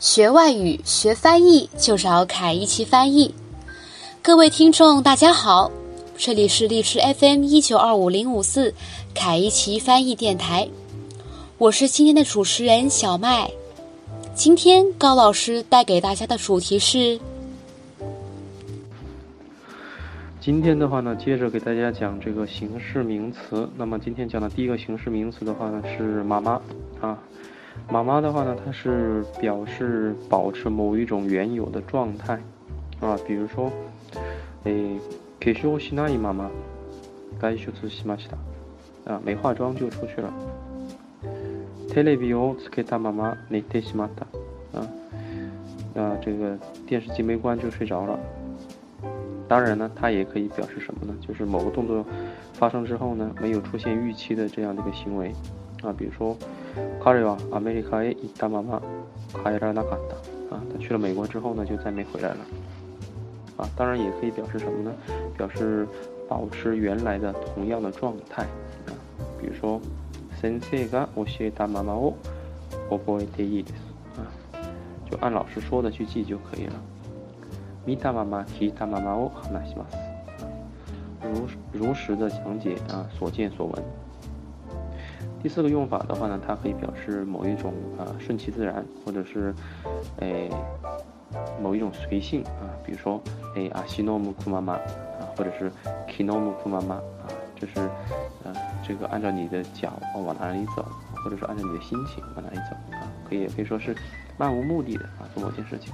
学外语、学翻译就找凯一奇翻译。各位听众，大家好，这里是荔枝 FM 一九二五零五四凯一奇翻译电台，我是今天的主持人小麦。今天高老师带给大家的主题是。今天的话呢，接着给大家讲这个形式名词。那么今天讲的第一个形式名词的话呢，是妈妈啊。妈妈的话呢，它是表示保持某一种原有的状态啊。比如说，诶，化粧しない妈妈，外出しました啊，没化妆就出去了。テレビをつけたまま寝てしまった啊，啊，这个电视机没关就睡着了。当然呢，它也可以表示什么呢？就是某个动作发生之后呢，没有出现预期的这样的一个行为啊，比如说， 彼はアメリカへ行ったまま帰らなかった啊，他去了美国之后呢，就再没回来了啊。当然也可以表示什么呢？表示保持原来的同样的状态啊，比如说，先生が教えたままを覚えていいです啊，就按老师说的去记就可以了。見たまま聞いたままを話します。如如实的讲解啊，所见所闻。 第四个用法的话呢，它可以表示某一种啊顺其自然，或者是诶某一种随性啊，比如说诶阿西诺姆库妈妈啊，或者是 kino 姆库妈妈啊，就是呃这个按照你的脚往哪里走，或者说按照你的心情往哪里走啊，可以也可以说是漫无目的的啊做某件事情。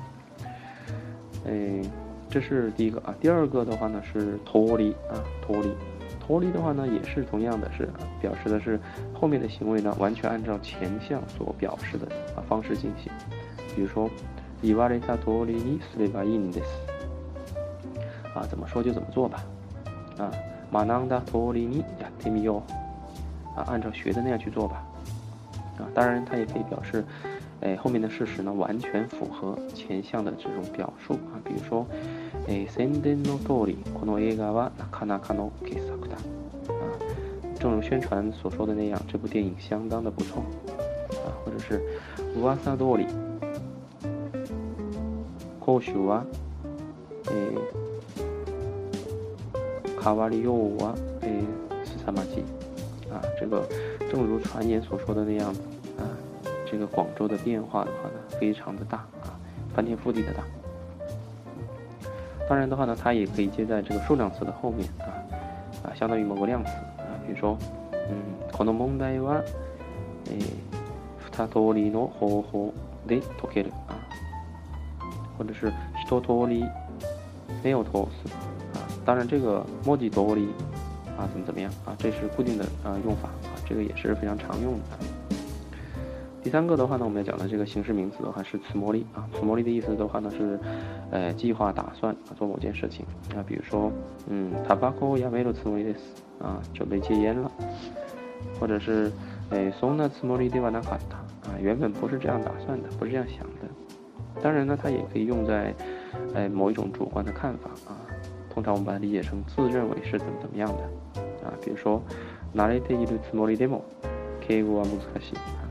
哎，这是第一个啊。第二个的话呢是脱离啊，脱离，脱离的话呢也是同样的是表示的是后面的行为呢完全按照前项所表示的啊方式进行。比如说，言われた通りにすればいいんです。啊，怎么说就怎么做吧。啊，学んだ通りにやってみよう。啊，按照学的那样去做吧。啊，当然它也可以表示。 哎，后面的事实呢，完全符合前项的这种表述啊。比如说，哎，宣伝の通り、この映画はなかなかの傑作だ。啊，正如宣传所说的那样，这部电影相当的不错。啊，或者是噂通り、講習は、え、変わりようは、え、凄まじい。啊，这个正如传言所说的那样子。 这个广州的变化的话呢，非常的大啊，翻天覆地的大。当然的话呢，它也可以接在这个数量词的后面啊，啊，相当于某个量词啊，比如说，嗯，この問題は、え、二通りの方法で解ける啊，或者是一通り没有通す啊。当然这个文字通り啊，怎么怎么样啊，这是固定的啊用法啊，这个也是非常常用的。 第三个的话呢，我们要讲的这个形式名词的话是つもり啊，つもり的意思的话呢是，呃，计划、打算啊做某件事情啊，比如说，嗯，タバコやめるつもりです啊，准备戒烟了，或者是，哎，そんなつもりではなかった啊，原本不是这样打算的，不是这样想的。当然呢，它也可以用在，哎，某一种主观的看法啊，通常我们把它理解成自认为是怎么怎么样的啊，比如说，慣れているつもりでも敬語は難しい。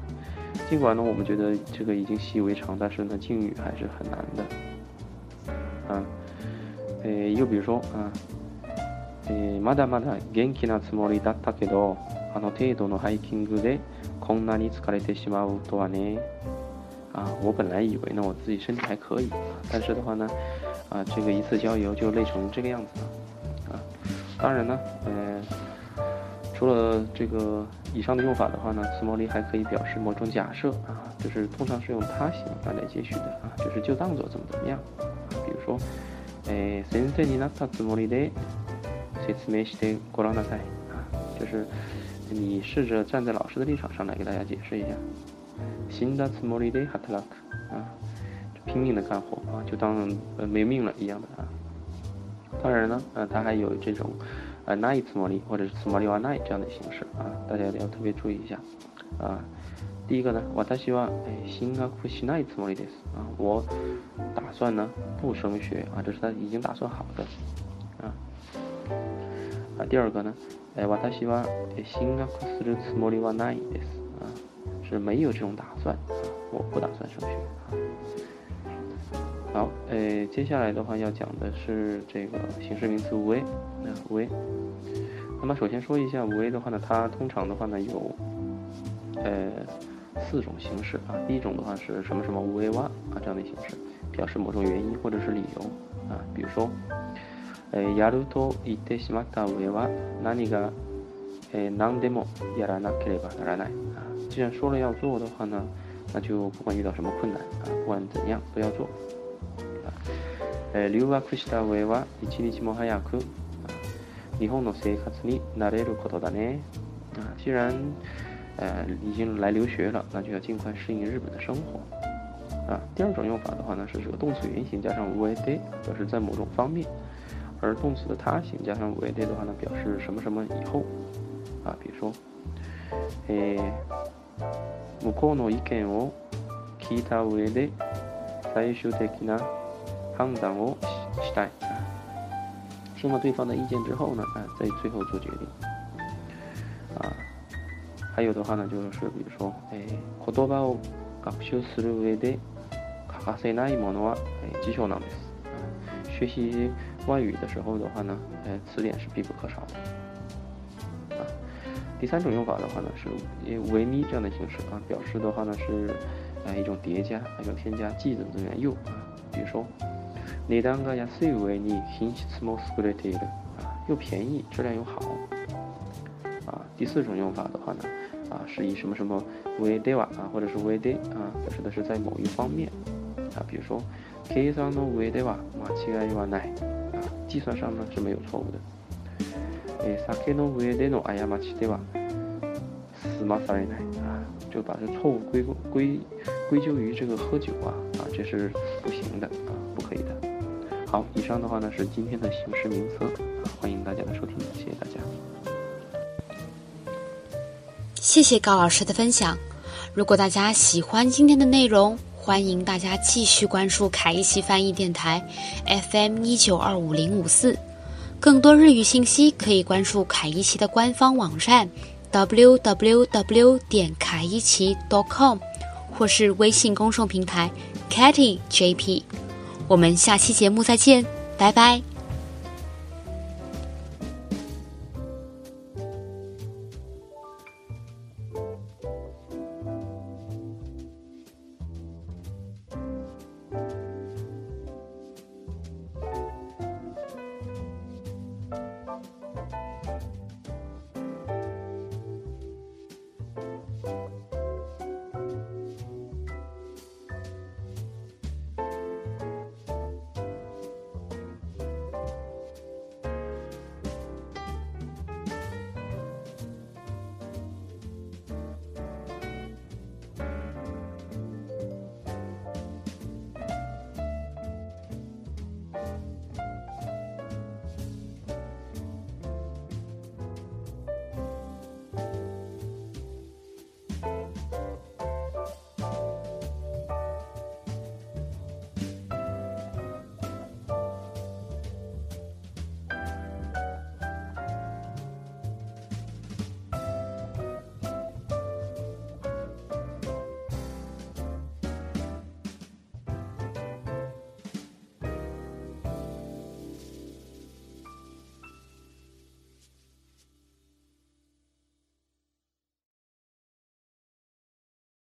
尽管呢，我们觉得这个已经习以为常，但是呢，敬语还是很难的。啊，诶，又比如说啊，诶，まだまだ元気なつもりだったけど、あの程度のハイキングでこんなに疲れてしまうとはね。啊，我本来以为呢，我自己身体还可以，但是的话呢，啊，这个一次郊游就累成这个样子了。啊，当然呢，嗯。 除了这个以上的用法的话呢，词模里还可以表示某种假设啊，就是通常是用他形来接续的啊，就是就当做怎么怎么样啊。比如说，诶，先生になったつもりで説明してごらんなさい啊，就是你试着站在老师的立场上来给大家解释一下。死んだつもりで働く啊，拼命的干活啊，就当呃没命了一样的啊。当然呢，呃，它还有这种。 啊，那一次模拟或者是次模拟完那这样的形式啊，大家要特别注意一下啊。第一个呢，我他希望哎，新学しないつもりです啊，我打算呢不升学啊，这是他已经打算好的啊。啊，第二个呢，哎，我他希望哎，新学するつもりはないです啊，是没有这种打算啊，我不打算升学啊。 好，诶，接下来的话要讲的是这个形式名词无 A，那无 A。那么首先说一下无 A 的话呢，它通常的话呢有，呃，四种形式啊。第一种的话是什么什么无 A 哇啊这样的形式，表示某种原因或者是理由啊。比如说，诶，やると言ってしまった上は何が诶何でもやらなければならない啊。既然说了要做的话呢，那就不管遇到什么困难啊，不管怎样都要做。 え留学した上は一日も早く日本の生活に慣れることだね。啊，既然呃已经来留学了，那就要尽快适应日本的生活。啊，第二种用法的话呢，是这个动词原形加上无 a day，表示在某种方面；而动词的他形加上无 a day 的话呢，表示什么什么以后。啊，比如说，え向こうの意見を聞いた上で最終的な 判断をしたい。听了对方的意见之后呢，啊，在最后做决定。啊，还有的话呢，就是比如说，え言葉を学習する上で欠かせないものは辞書なんです。学习外语的时候的话呢，呃，词典是必不可少的。啊，第三种用法的话呢，是为咪这样的形式啊，表示的话呢是，呃，一种叠加，一种添加既怎么怎么样又啊，比如说。 値段が安い上に品質も優れている啊，又便宜，质量又好啊。第四种用法的话呢，啊，是以什么什么为では啊，或者是为で啊，表示的是在某一方面啊，比如说計算の上では間違いはない啊，计算上呢是没有错误的。え、酒の上での過ちでは済まされない啊，就把这错误归归归咎于这个喝酒啊啊，这是不行的啊，不可以的。 好，以上的话呢是今天的形式名词，欢迎大家的收听，谢谢大家。谢谢高老师的分享。如果大家喜欢今天的内容，欢迎大家继续关注凯一奇翻译电台 FM 一九二五零五四。更多日语信息可以关注凯一奇的官方网站 www 点凯一奇 .com，或是微信公众平台 Katy JP。我们下期节目再见，拜拜。